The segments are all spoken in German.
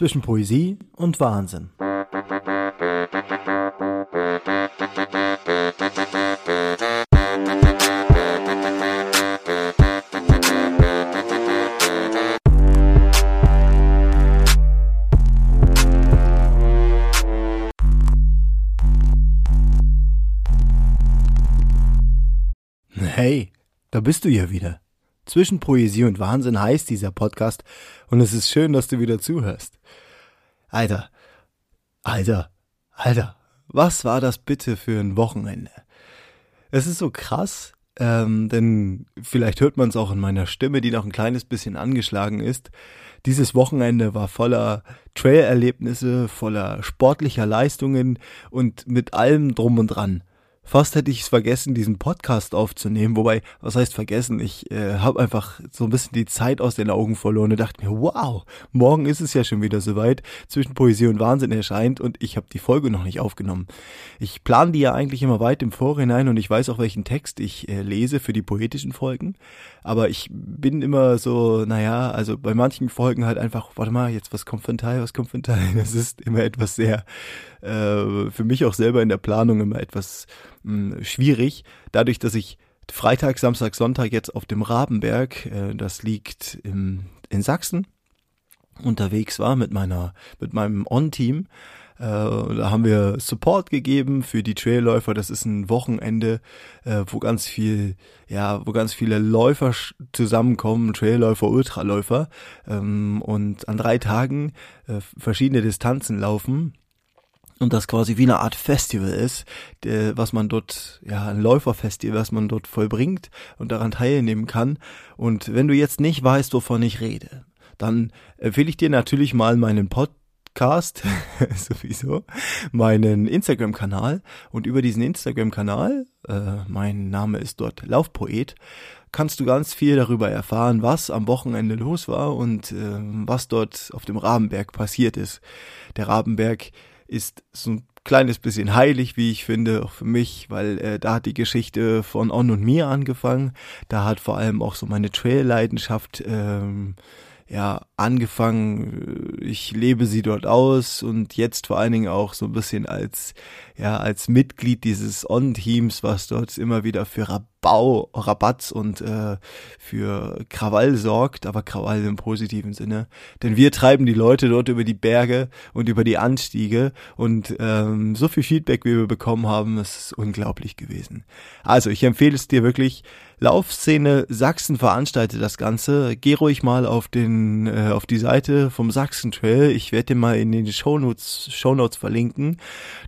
zwischen Poesie und Wahnsinn. Hey, da bist du ja wieder. Zwischen Poesie und Wahnsinn heißt dieser Podcast und es ist schön, dass du wieder zuhörst. Alter, Alter, Alter, was war das bitte für ein Wochenende? Es ist so krass, ähm, denn vielleicht hört man es auch in meiner Stimme, die noch ein kleines bisschen angeschlagen ist. Dieses Wochenende war voller Trail-Erlebnisse, voller sportlicher Leistungen und mit allem drum und dran. Fast hätte ich es vergessen, diesen Podcast aufzunehmen. Wobei, was heißt vergessen? Ich äh, habe einfach so ein bisschen die Zeit aus den Augen verloren und dachte mir, wow, morgen ist es ja schon wieder soweit. Zwischen Poesie und Wahnsinn erscheint und ich habe die Folge noch nicht aufgenommen. Ich plane die ja eigentlich immer weit im Vorhinein und ich weiß auch, welchen Text ich äh, lese für die poetischen Folgen. Aber ich bin immer so, naja, also bei manchen Folgen halt einfach, warte mal, jetzt was kommt von Teil, was kommt von Teil. Das ist immer etwas sehr, äh, für mich auch selber in der Planung immer etwas mh, hm, schwierig. Dadurch, dass ich Freitag, Samstag, Sonntag jetzt auf dem Rabenberg, äh, das liegt im, in Sachsen, unterwegs war mit meiner, mit meinem On-Team. Äh, da haben wir Support gegeben für die Trailläufer. Das ist ein Wochenende, äh, wo ganz viel, ja, wo ganz viele Läufer zusammenkommen, Trailläufer, Ultraläufer, ähm, und an drei Tagen äh, verschiedene Distanzen laufen und das quasi wie eine Art Festival ist, der, was man dort, ja, ein Läuferfestival, was man dort vollbringt und daran teilnehmen kann. Und wenn du jetzt nicht weißt, wovon ich rede, dann empfehle ich dir natürlich mal meinen Podcast, sowieso, meinen Instagram-Kanal und über diesen Instagram-Kanal, äh, mein Name ist dort Laufpoet, kannst du ganz viel darüber erfahren, was am Wochenende los war und äh, was dort auf dem Rabenberg passiert ist. Der Rabenberg ist so ein kleines bisschen heilig, wie ich finde, auch für mich, weil äh, da hat die Geschichte von On und mir angefangen. Da hat vor allem auch so meine Trail-Leidenschaft ähm, ja angefangen. Ich lebe sie dort aus und jetzt vor allen Dingen auch so ein bisschen als ja als Mitglied dieses On-Teams, was dort immer wieder für Rabau, Rabatz und äh, für Krawall sorgt, aber Krawall im positiven Sinne. Denn wir treiben die Leute dort über die Berge und über die Anstiege und ähm, so viel Feedback, wie wir bekommen haben, ist unglaublich gewesen. Also ich empfehle es dir wirklich. Laufszene Sachsen veranstaltet das Ganze. Geh ruhig mal auf den äh, auf die Seite vom Sachsen Trail. Ich werde dir mal in den Shownotes Shownotes verlinken.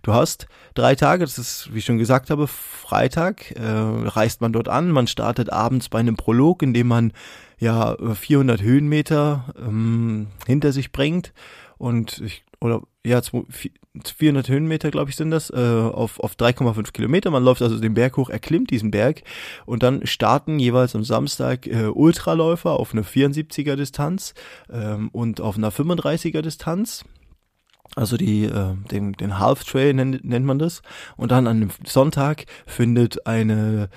Du hast drei Tage, das ist, wie ich schon gesagt habe, Freitag, äh, reist man dort an, man startet abends bei einem Prolog, in dem man ja 400 Höhenmeter ähm, hinter sich bringt und ich, oder ja 400 Höhenmeter glaube ich sind das äh, auf auf 3,5 Kilometer. Man läuft also den Berg hoch, erklimmt diesen Berg und dann starten jeweils am Samstag äh, Ultraläufer auf einer 74er Distanz ähm, und auf einer 35er Distanz also die, äh, den, den Half Trail nennt, nennt man das. Und dann an dem Sonntag findet eine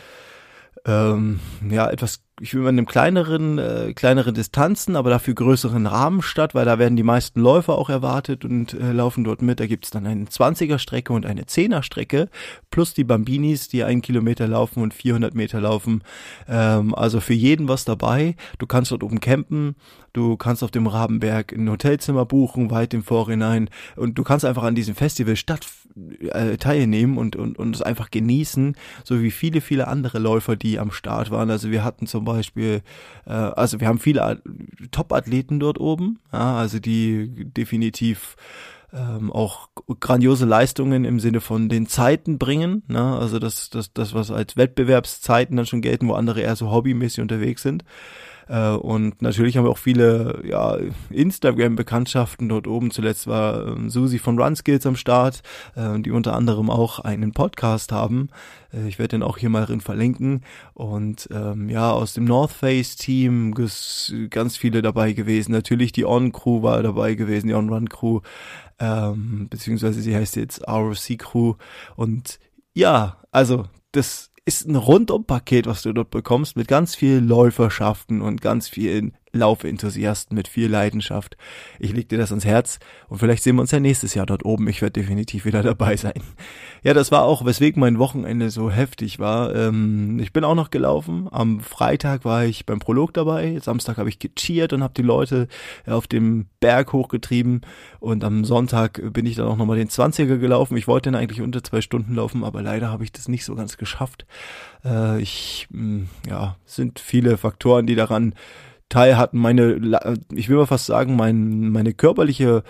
ähm, ja etwas ich will mal in einem kleineren, äh, kleineren Distanzen, aber dafür größeren Rahmen statt, weil da werden die meisten Läufer auch erwartet und äh, laufen dort mit. Da gibt's dann eine 20er Strecke und eine 10er Strecke, plus die Bambinis, die einen Kilometer laufen und 400 Meter laufen. Ähm, also für jeden was dabei. Du kannst dort oben campen, du kannst auf dem Rabenberg ein Hotelzimmer buchen, weit im Vorhinein und du kannst einfach an diesem Festival statt äh, teilnehmen und, und, und es einfach genießen, so wie viele, viele andere Läufer, die am Start waren. Also wir hatten zum Beispiel, äh, also wir haben viele Top-Athleten dort oben, ja, also die definitiv ähm, auch grandiose Leistungen im Sinne von den Zeiten bringen, ne? also das, das, das, was als Wettbewerbszeiten dann schon gelten, wo andere eher so hobbymäßig unterwegs sind. Äh, und natürlich haben wir auch viele ja, Instagram-Bekanntschaften dort oben. Zuletzt war ähm, Susi von Runskills am Start, äh, die unter anderem auch einen Podcast haben. Äh, ich werde den auch hier mal drin verlinken. Und ähm, ja, aus dem North Face Team ganz viele dabei gewesen. Natürlich die On Crew war dabei gewesen, die On Run Crew, ähm, beziehungsweise sie heißt jetzt ROC Crew. Und ja, also das ist ein Rundumpaket, was du dort bekommst, mit ganz vielen Läuferschaften und ganz vielen Laufenthusiasten mit viel Leidenschaft. Ich leg dir das ans Herz und vielleicht sehen wir uns ja nächstes Jahr dort oben. Ich werde definitiv wieder dabei sein. Ja, das war auch, weswegen mein Wochenende so heftig war. Ähm, ich bin auch noch gelaufen. Am Freitag war ich beim Prolog dabei. Samstag habe ich gecheert und habe die Leute auf dem Berg hochgetrieben. Und am Sonntag bin ich dann auch nochmal den 20er gelaufen. Ich wollte dann eigentlich unter zwei Stunden laufen, aber leider habe ich das nicht so ganz geschafft. Äh, ich, mh, ja, sind viele Faktoren, die daran teil hatten. Meine, ich will mal fast sagen, mein, meine körperliche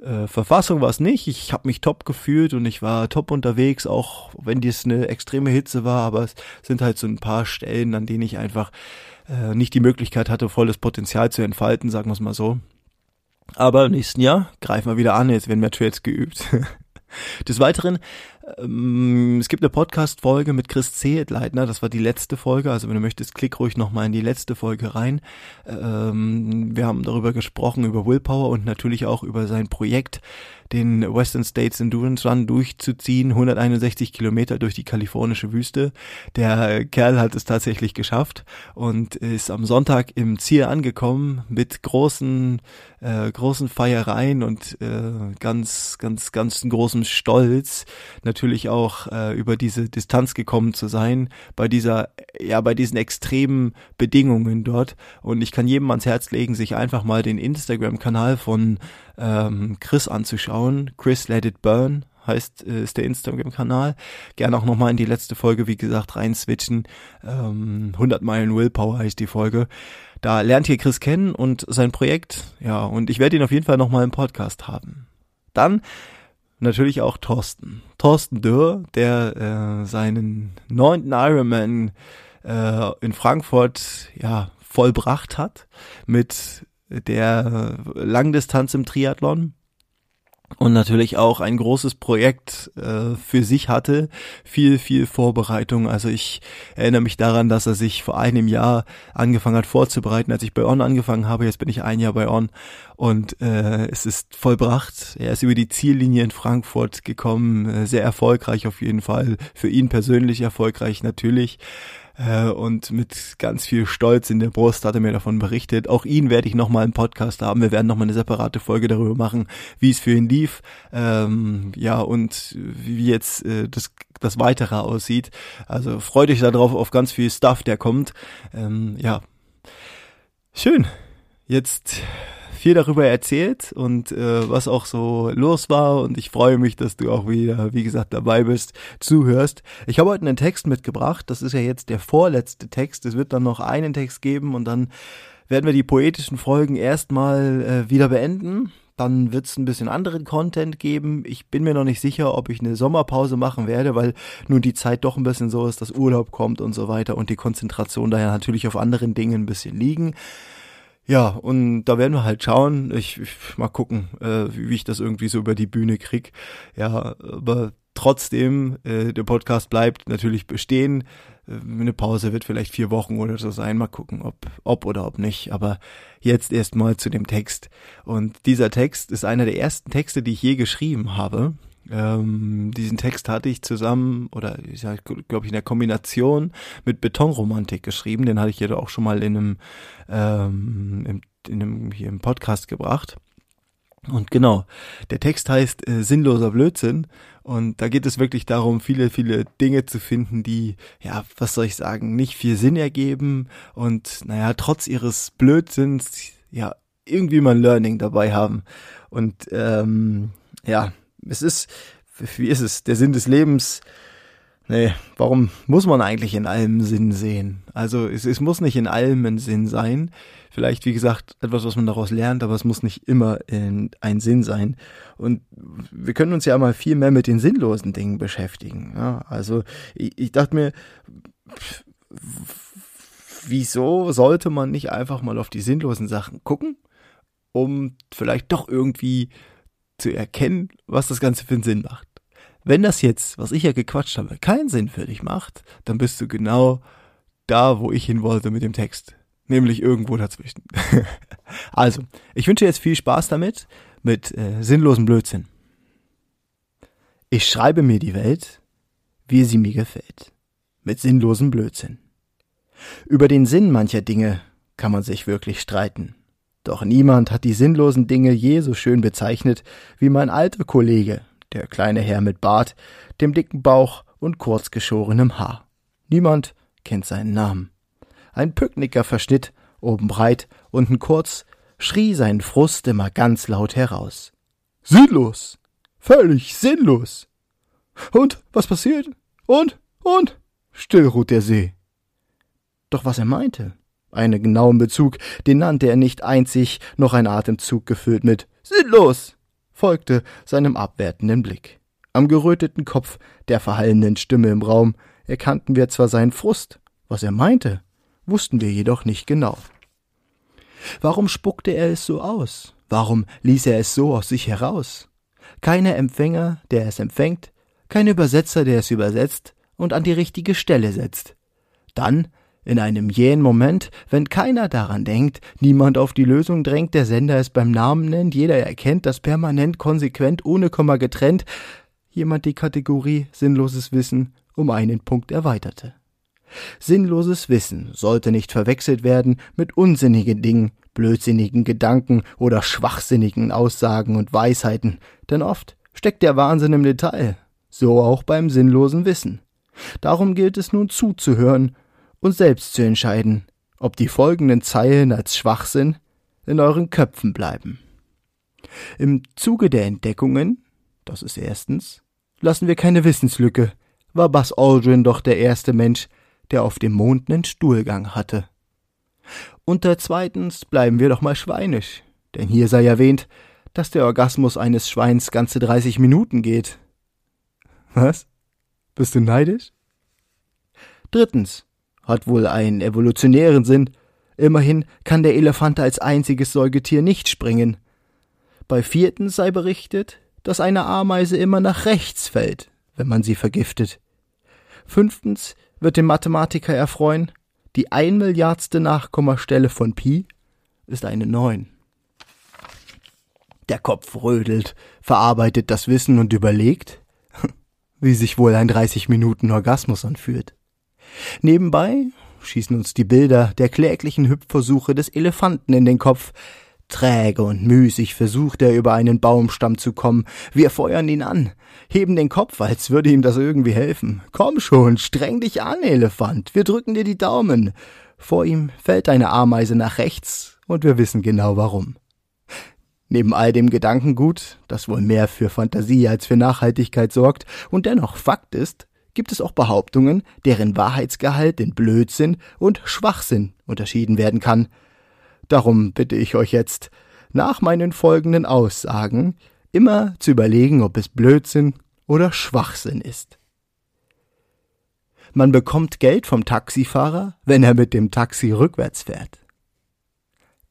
äh, Verfassung war es nicht. Ich habe mich top gefühlt und ich war top unterwegs, auch wenn dies eine extreme Hitze war. Aber es sind halt so ein paar Stellen, an denen ich einfach äh, nicht die Möglichkeit hatte, volles Potenzial zu entfalten, sagen wir es mal so. Aber im nächsten Jahr greifen wir wieder an. Jetzt werden mehr Trails geübt. Des Weiteren ähm, es gibt eine Podcast-Folge mit Chris Zehetleitner, das war die letzte Folge, also wenn du möchtest, klick ruhig nochmal in die letzte Folge rein. Ähm, wir haben darüber gesprochen, über Willpower und natürlich auch über sein Projekt, den Western States Endurance Run durchzuziehen, 161 Kilometer durch die kalifornische Wüste. Der Kerl hat es tatsächlich geschafft und ist am Sonntag im Ziel angekommen mit großen, äh, großen Feiereien und äh, ganz, ganz, ganz großem Stolz. Natürlich auch äh, über diese Distanz gekommen zu sein, bei dieser, ja, bei diesen extremen Bedingungen dort. Und ich kann jedem ans Herz legen, sich einfach mal den Instagram-Kanal von ähm, Chris anzuschauen. Chris Let It Burn heißt, äh, ist der Instagram-Kanal. Gerne auch nochmal in die letzte Folge, wie gesagt, rein switchen. Ähm, 100 Meilen Willpower heißt die Folge. Da lernt ihr Chris kennen und sein Projekt. Ja, und ich werde ihn auf jeden Fall nochmal im Podcast haben. Dann natürlich auch Thorsten. Thorsten Dürr, der äh, seinen neunten Ironman äh, in Frankfurt ja vollbracht hat mit der Langdistanz im Triathlon und natürlich auch ein großes Projekt äh, für sich hatte, viel, viel Vorbereitung. Also ich erinnere mich daran, dass er sich vor einem Jahr angefangen hat vorzubereiten, als ich bei On angefangen habe. Jetzt bin ich ein Jahr bei On und äh, es ist vollbracht. Er ist über die Ziellinie in Frankfurt gekommen, äh, sehr erfolgreich auf jeden Fall, für ihn persönlich erfolgreich natürlich äh, und mit ganz viel Stolz in der Brust hat er mir davon berichtet. Auch ihn werde ich nochmal im Podcast haben. Wir werden nochmal eine separate Folge darüber machen, wie es für ihn lief. Ähm, ja, und wie jetzt äh, das, das Weitere aussieht. Also freut euch darauf auf ganz viel Stuff, der kommt. Ähm, ja. Schön. Jetzt viel darüber erzählt und äh, was auch so los war und ich freue mich, dass du auch wieder, wie gesagt, dabei bist, zuhörst. Ich habe heute einen Text mitgebracht, das ist ja jetzt der vorletzte Text, es wird dann noch einen Text geben und dann werden wir die poetischen Folgen erstmal äh, wieder beenden. Dann wird es ein bisschen anderen Content geben. Ich bin mir noch nicht sicher, ob ich eine Sommerpause machen werde, weil nun die Zeit doch ein bisschen so ist, dass Urlaub kommt und so weiter und die Konzentration daher natürlich auf anderen Dingen ein bisschen liegen. Ja, und da werden wir halt schauen. Ich, ich mal gucken, äh, wie, ich das irgendwie so über die Bühne krieg. Ja, aber trotzdem, äh, der Podcast bleibt natürlich bestehen. Äh, eine Pause wird vielleicht vier Wochen oder so sein. Mal gucken, ob, ob oder ob nicht. Aber jetzt erstmal zu dem Text. Und dieser Text ist einer der ersten Texte, die ich je geschrieben habe. Ähm, diesen Text hatte ich zusammen oder ich glaube ich in der Kombination mit Betonromantik geschrieben. Den hatte ich ja auch schon mal in einem, ähm, im, in einem hier im Podcast gebracht. Und genau, der Text heißt äh, sinnloser Blödsinn und da geht es wirklich darum, viele, viele Dinge zu finden, die, ja, was soll ich sagen, nicht viel Sinn ergeben und naja, trotz ihres Blödsinns, ja, irgendwie mal ein Learning dabei haben. Und ähm, ja, es ist, wie ist es, der Sinn des Lebens, nee, warum muss man eigentlich in allem Sinn sehen? Also es, es muss nicht in allem ein Sinn sein. Vielleicht, wie gesagt, etwas, was man daraus lernt, aber es muss nicht immer in, ein Sinn sein. Und wir können uns ja mal viel mehr mit den sinnlosen Dingen beschäftigen. Ja, also ich, ich dachte mir, wieso sollte man nicht einfach mal auf die sinnlosen Sachen gucken, um vielleicht doch irgendwie zu erkennen, was das Ganze für einen Sinn macht. Wenn das jetzt, was ich ja gequatscht habe, keinen Sinn für dich macht, dann bist du genau da, wo ich hin wollte mit dem Text. Nämlich irgendwo dazwischen. also, ich wünsche jetzt viel Spaß damit, mit äh, sinnlosem Blödsinn. Ich schreibe mir die Welt, wie sie mir gefällt. Mit sinnlosem Blödsinn. Über den Sinn mancher Dinge kann man sich wirklich streiten. Doch niemand hat die sinnlosen Dinge je so schön bezeichnet wie mein alter Kollege, der kleine Herr mit Bart, dem dicken Bauch und kurzgeschorenem Haar. Niemand kennt seinen Namen. Ein Pücknicker Verschnitt, oben breit, unten kurz, schrie seinen Frust immer ganz laut heraus. Sinnlos! Völlig sinnlos! Und, was passiert? Und, und? Still ruht der See. Doch was er meinte, einen genauen Bezug, den nannte er nicht einzig, noch ein Atemzug gefüllt mit Sinnlos, folgte seinem abwertenden Blick. Am geröteten Kopf der verhallenden Stimme im Raum erkannten wir zwar seinen Frust, was er meinte, wussten wir jedoch nicht genau. Warum spuckte er es so aus? Warum ließ er es so aus sich heraus? Keiner Empfänger, der es empfängt, kein Übersetzer, der es übersetzt und an die richtige Stelle setzt. Dann in einem jähen Moment, wenn keiner daran denkt, niemand auf die Lösung drängt, der Sender es beim Namen nennt, jeder erkennt, das permanent, konsequent, ohne Komma getrennt, jemand die Kategorie sinnloses Wissen um einen Punkt erweiterte. Sinnloses Wissen sollte nicht verwechselt werden mit unsinnigen Dingen, blödsinnigen Gedanken oder schwachsinnigen Aussagen und Weisheiten, denn oft steckt der Wahnsinn im Detail, so auch beim sinnlosen Wissen. Darum gilt es nun zuzuhören und selbst zu entscheiden, ob die folgenden Zeilen als Schwachsinn in euren Köpfen bleiben. Im Zuge der Entdeckungen, das ist erstens, lassen wir keine Wissenslücke, war Buzz Aldrin doch der erste Mensch, der auf dem Mond nen Stuhlgang hatte. Unter zweitens bleiben wir doch mal schweinisch, denn hier sei erwähnt, dass der Orgasmus eines Schweins ganze 30 Minuten geht. Was? Bist du neidisch? Drittens, hat wohl einen evolutionären Sinn. Immerhin kann der Elefant als einziges Säugetier nicht springen. Bei viertens sei berichtet, dass eine Ameise immer nach rechts fällt, wenn man sie vergiftet. Fünftens wird den Mathematiker erfreuen, die ein Milliardste Nachkommastelle von Pi ist eine Neun. Der Kopf rödelt, verarbeitet das Wissen und überlegt, wie sich wohl ein 30 Minuten Orgasmus anfühlt. Nebenbei schießen uns die Bilder der kläglichen Hüpfversuche des Elefanten in den Kopf. Träge und müßig versucht er über einen Baumstamm zu kommen. Wir feuern ihn an, heben den Kopf, als würde ihm das irgendwie helfen. Komm schon, streng dich an, Elefant, wir drücken dir die Daumen. Vor ihm fällt eine Ameise nach rechts, und wir wissen genau warum. Neben all dem Gedankengut, das wohl mehr für Fantasie als für Nachhaltigkeit sorgt und dennoch Fakt ist, gibt es auch Behauptungen, deren Wahrheitsgehalt in Blödsinn und Schwachsinn unterschieden werden kann. Darum bitte ich euch jetzt, nach meinen folgenden Aussagen immer zu überlegen, ob es Blödsinn oder Schwachsinn ist. Man bekommt Geld vom Taxifahrer, wenn er mit dem Taxi rückwärts fährt.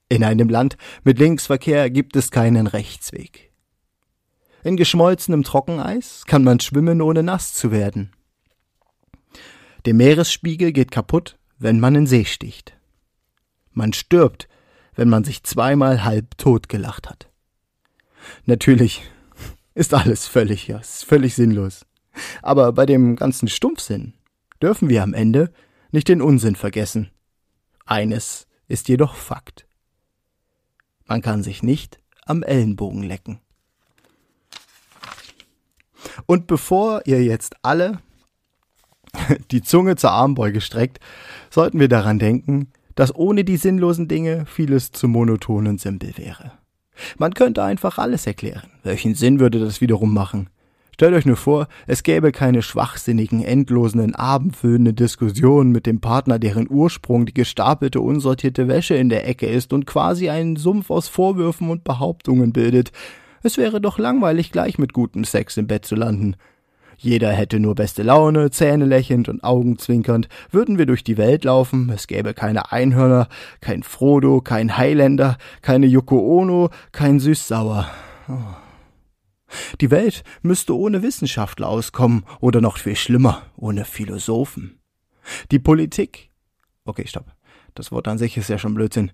In einem Land mit Linksverkehr gibt es keinen Rechtsweg. In geschmolzenem Trockeneis kann man schwimmen, ohne nass zu werden. Der Meeresspiegel geht kaputt, wenn man in See sticht. Man stirbt, wenn man sich zweimal halb tot gelacht hat. Natürlich ist alles völlig, ja, ist völlig sinnlos. Aber bei dem ganzen Stumpfsinn dürfen wir am Ende nicht den Unsinn vergessen. Eines ist jedoch Fakt. Man kann sich nicht am Ellenbogen lecken. Und bevor ihr jetzt alle die Zunge zur Armbeuge streckt, sollten wir daran denken, dass ohne die sinnlosen Dinge vieles zu monoton und simpel wäre. Man könnte einfach alles erklären. Welchen Sinn würde das wiederum machen? Stellt euch nur vor, es gäbe keine schwachsinnigen, endlosen, abendfüllenden Diskussionen mit dem Partner, deren Ursprung die gestapelte, unsortierte Wäsche in der Ecke ist und quasi einen Sumpf aus Vorwürfen und Behauptungen bildet. Es wäre doch langweilig, gleich mit gutem Sex im Bett zu landen. Jeder hätte nur beste Laune, Zähne lächelnd und Augenzwinkernd, würden wir durch die Welt laufen, es gäbe keine Einhörner, kein Frodo, kein Highlander, keine Yoko Ono, kein Süßsauer. Oh. Die Welt müsste ohne Wissenschaftler auskommen oder noch viel schlimmer, ohne Philosophen. Die Politik. Okay, stopp. Das Wort an sich ist ja schon Blödsinn.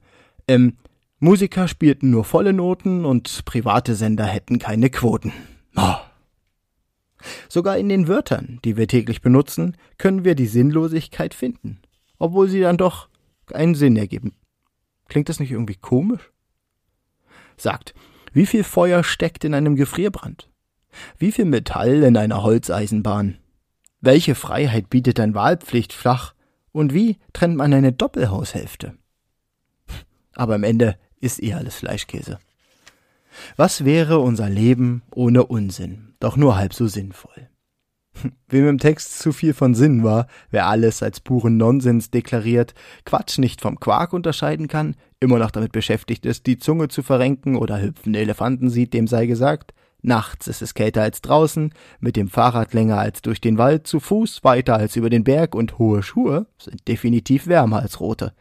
Ähm, Musiker spielten nur volle Noten und private Sender hätten keine Quoten. Oh. Sogar in den Wörtern, die wir täglich benutzen, können wir die Sinnlosigkeit finden, obwohl sie dann doch einen Sinn ergeben. Klingt das nicht irgendwie komisch? Sagt, wie viel Feuer steckt in einem Gefrierbrand? Wie viel Metall in einer Holzeisenbahn? Welche Freiheit bietet ein Wahlpflichtflach? Und wie trennt man eine Doppelhaushälfte? Aber am Ende ist eh alles Fleischkäse. Was wäre unser Leben ohne Unsinn, doch nur halb so sinnvoll? Wem im Text zu viel von Sinn war, wer alles als puren Nonsens deklariert, Quatsch nicht vom Quark unterscheiden kann, immer noch damit beschäftigt ist, die Zunge zu verrenken oder hüpfende Elefanten sieht, dem sei gesagt, nachts ist es kälter als draußen, mit dem Fahrrad länger als durch den Wald, zu Fuß weiter als über den Berg und hohe Schuhe sind definitiv wärmer als rote.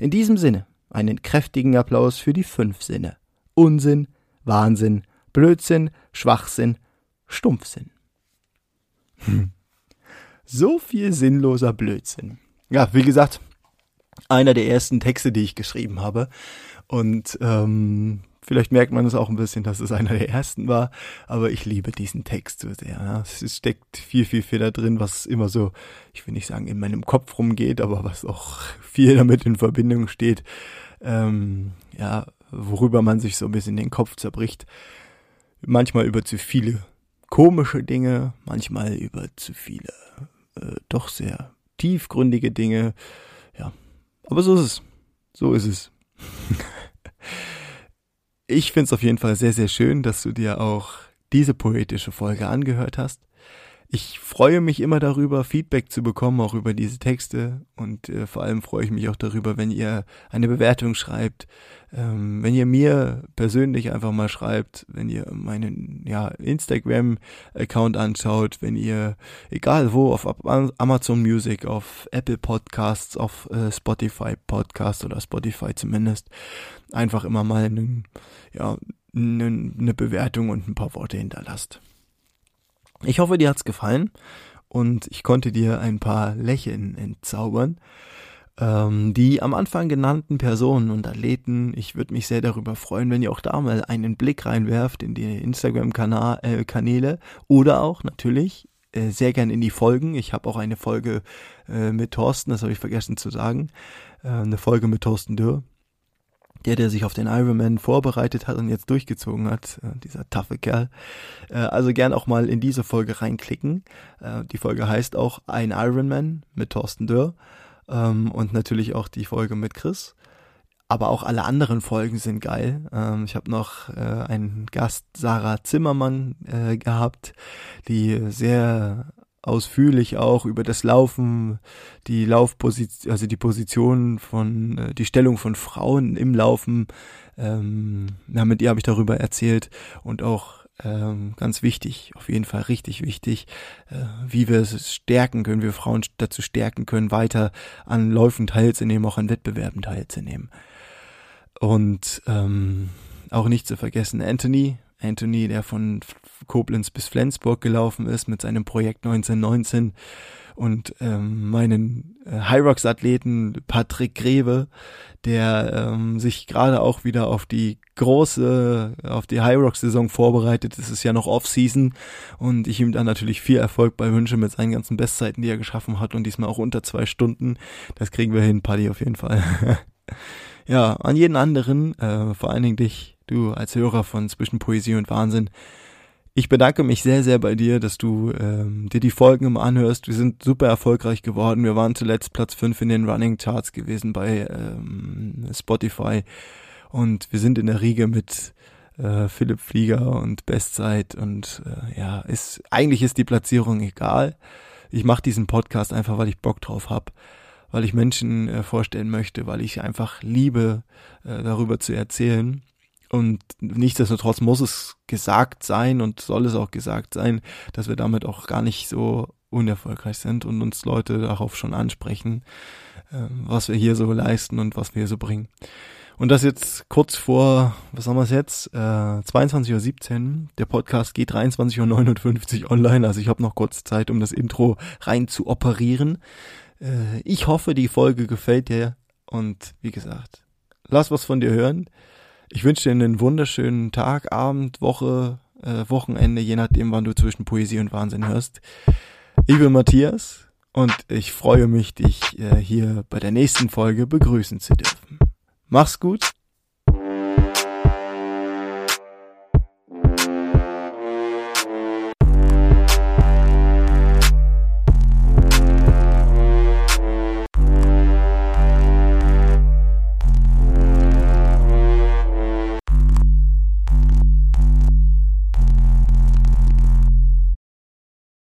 In diesem Sinne einen kräftigen Applaus für die fünf Sinne. Unsinn, Wahnsinn, Blödsinn, Schwachsinn, Stumpfsinn. Hm. So viel sinnloser Blödsinn. Ja, wie gesagt, einer der ersten Texte, die ich geschrieben habe. Und ähm, vielleicht merkt man es auch ein bisschen, dass es einer der ersten war. Aber ich liebe diesen Text so sehr. Ja. Es steckt viel, viel, viel da drin, was immer so, ich will nicht sagen, in meinem Kopf rumgeht, aber was auch viel damit in Verbindung steht. Ähm, ja, worüber man sich so ein bisschen den Kopf zerbricht. Manchmal über zu viele komische Dinge, manchmal über zu viele äh, doch sehr tiefgründige Dinge. Ja, aber so ist es. So ist es. ich finde es auf jeden Fall sehr, sehr schön, dass du dir auch diese poetische Folge angehört hast. Ich freue mich immer darüber, Feedback zu bekommen, auch über diese Texte. Und äh, vor allem freue ich mich auch darüber, wenn ihr eine Bewertung schreibt, ähm, wenn ihr mir persönlich einfach mal schreibt, wenn ihr meinen ja, Instagram-Account anschaut, wenn ihr, egal wo, auf Amazon Music, auf Apple Podcasts, auf äh, Spotify Podcasts oder Spotify zumindest, einfach immer mal einen, ja, eine, eine Bewertung und ein paar Worte hinterlasst. Ich hoffe, dir hat's gefallen und ich konnte dir ein paar Lächeln entzaubern. Ähm, die am Anfang genannten Personen und Athleten, ich würde mich sehr darüber freuen, wenn ihr auch da mal einen Blick reinwerft in die Instagram-Kanäle äh, oder auch natürlich äh, sehr gern in die Folgen. Ich habe auch eine Folge äh, mit Thorsten, das habe ich vergessen zu sagen, äh, eine Folge mit Thorsten Dürr der, der sich auf den Ironman vorbereitet hat und jetzt durchgezogen hat, äh, dieser taffe Kerl. Äh, also gern auch mal in diese Folge reinklicken. Äh, die Folge heißt auch Ein Ironman mit Thorsten Dörr ähm, und natürlich auch die Folge mit Chris. Aber auch alle anderen Folgen sind geil. Ähm, ich habe noch einen Gast, Sarah Zimmermann, gehabt, die sehr ausführlich auch über das Laufen, die Laufposition, also die Position von, äh, die Stellung von Frauen im Laufen. Ähm, ja, mit ihr habe ich darüber erzählt und auch ähm, ganz wichtig, auf jeden Fall richtig wichtig, äh, wie wir es stärken können, wir Frauen dazu stärken können, weiter an Läufen teilzunehmen, auch an Wettbewerben teilzunehmen. Und ähm, auch nicht zu vergessen, Anthony, Anthony, der von Koblenz bis Flensburg gelaufen ist mit seinem Projekt 1919 und ähm, meinen äh, Hyrox Athleten Patrick Greve, der ähm, sich gerade auch wieder auf die große, auf die Hyrox Saison vorbereitet. Es ist ja noch Off-Season und ich ihm dann natürlich viel Erfolg bei wünsche mit seinen ganzen Bestzeiten, die er geschaffen hat und diesmal auch unter zwei Stunden. Das kriegen wir hin, Paddy, auf jeden Fall. ja, an jeden anderen, äh, vor allen Dingen dich, du als Hörer von Zwischen Poesie und Wahnsinn. Ich bedanke mich sehr, sehr bei dir, dass du ähm, dir die Folgen immer anhörst. Wir sind super erfolgreich geworden. Wir waren zuletzt Platz 5 in den Running Charts gewesen bei ähm, Spotify. Und wir sind in der Riege mit äh, Philipp Flieger und Bestzeit. Und äh, ja, ist eigentlich ist die Platzierung egal. Ich mache diesen Podcast einfach, weil ich Bock drauf hab weil ich Menschen äh, vorstellen möchte, weil ich einfach liebe, äh, darüber zu erzählen. Und nichtsdestotrotz muss es gesagt sein und soll es auch gesagt sein, dass wir damit auch gar nicht so unerfolgreich sind und uns Leute darauf schon ansprechen, äh, was wir hier so leisten und was wir hier so bringen. Und das jetzt kurz vor, was haben wir jetzt? Äh, 22.17 Uhr. Der Podcast geht 23.59 Uhr online, also ich habe noch kurz Zeit, um das Intro rein zu operieren. Äh, ich hoffe, die Folge gefällt dir und wie gesagt, lass was von dir hören. Ich wünsche dir einen wunderschönen Tag, Abend, Woche, äh, Wochenende, je nachdem, wann du zwischen Poesie und Wahnsinn hörst. Ich bin Matthias und ich freue mich, dich äh, hier bei der nächsten Folge begrüßen zu dürfen. Mach's gut.